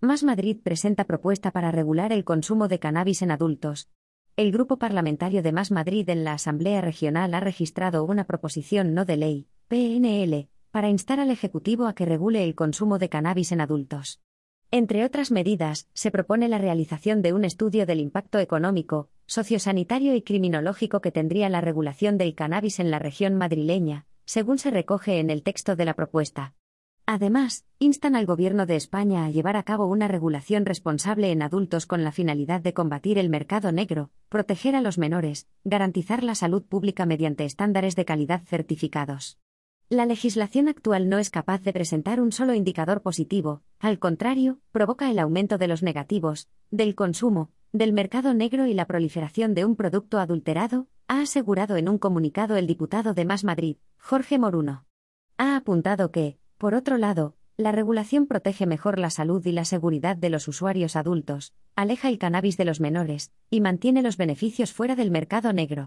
Más Madrid presenta propuesta para regular el consumo de cannabis en adultos. El Grupo Parlamentario de Más Madrid en la Asamblea Regional ha registrado una proposición no de ley, PNL, para instar al Ejecutivo a que regule el consumo de cannabis en adultos. Entre otras medidas, se propone la realización de un estudio del impacto económico, sociosanitario y criminológico que tendría la regulación del cannabis en la región madrileña, según se recoge en el texto de la propuesta. Además, instan al Gobierno de España a llevar a cabo una regulación responsable en adultos con la finalidad de combatir el mercado negro, proteger a los menores, garantizar la salud pública mediante estándares de calidad certificados. La legislación actual no es capaz de presentar un solo indicador positivo, al contrario, provoca el aumento de los negativos, del consumo, del mercado negro y la proliferación de un producto adulterado, ha asegurado en un comunicado el diputado de Más Madrid, Jorge Moruno. Ha apuntado que, por otro lado, la regulación protege mejor la salud y la seguridad de los usuarios adultos, aleja el cannabis de los menores, y mantiene los beneficios fuera del mercado negro.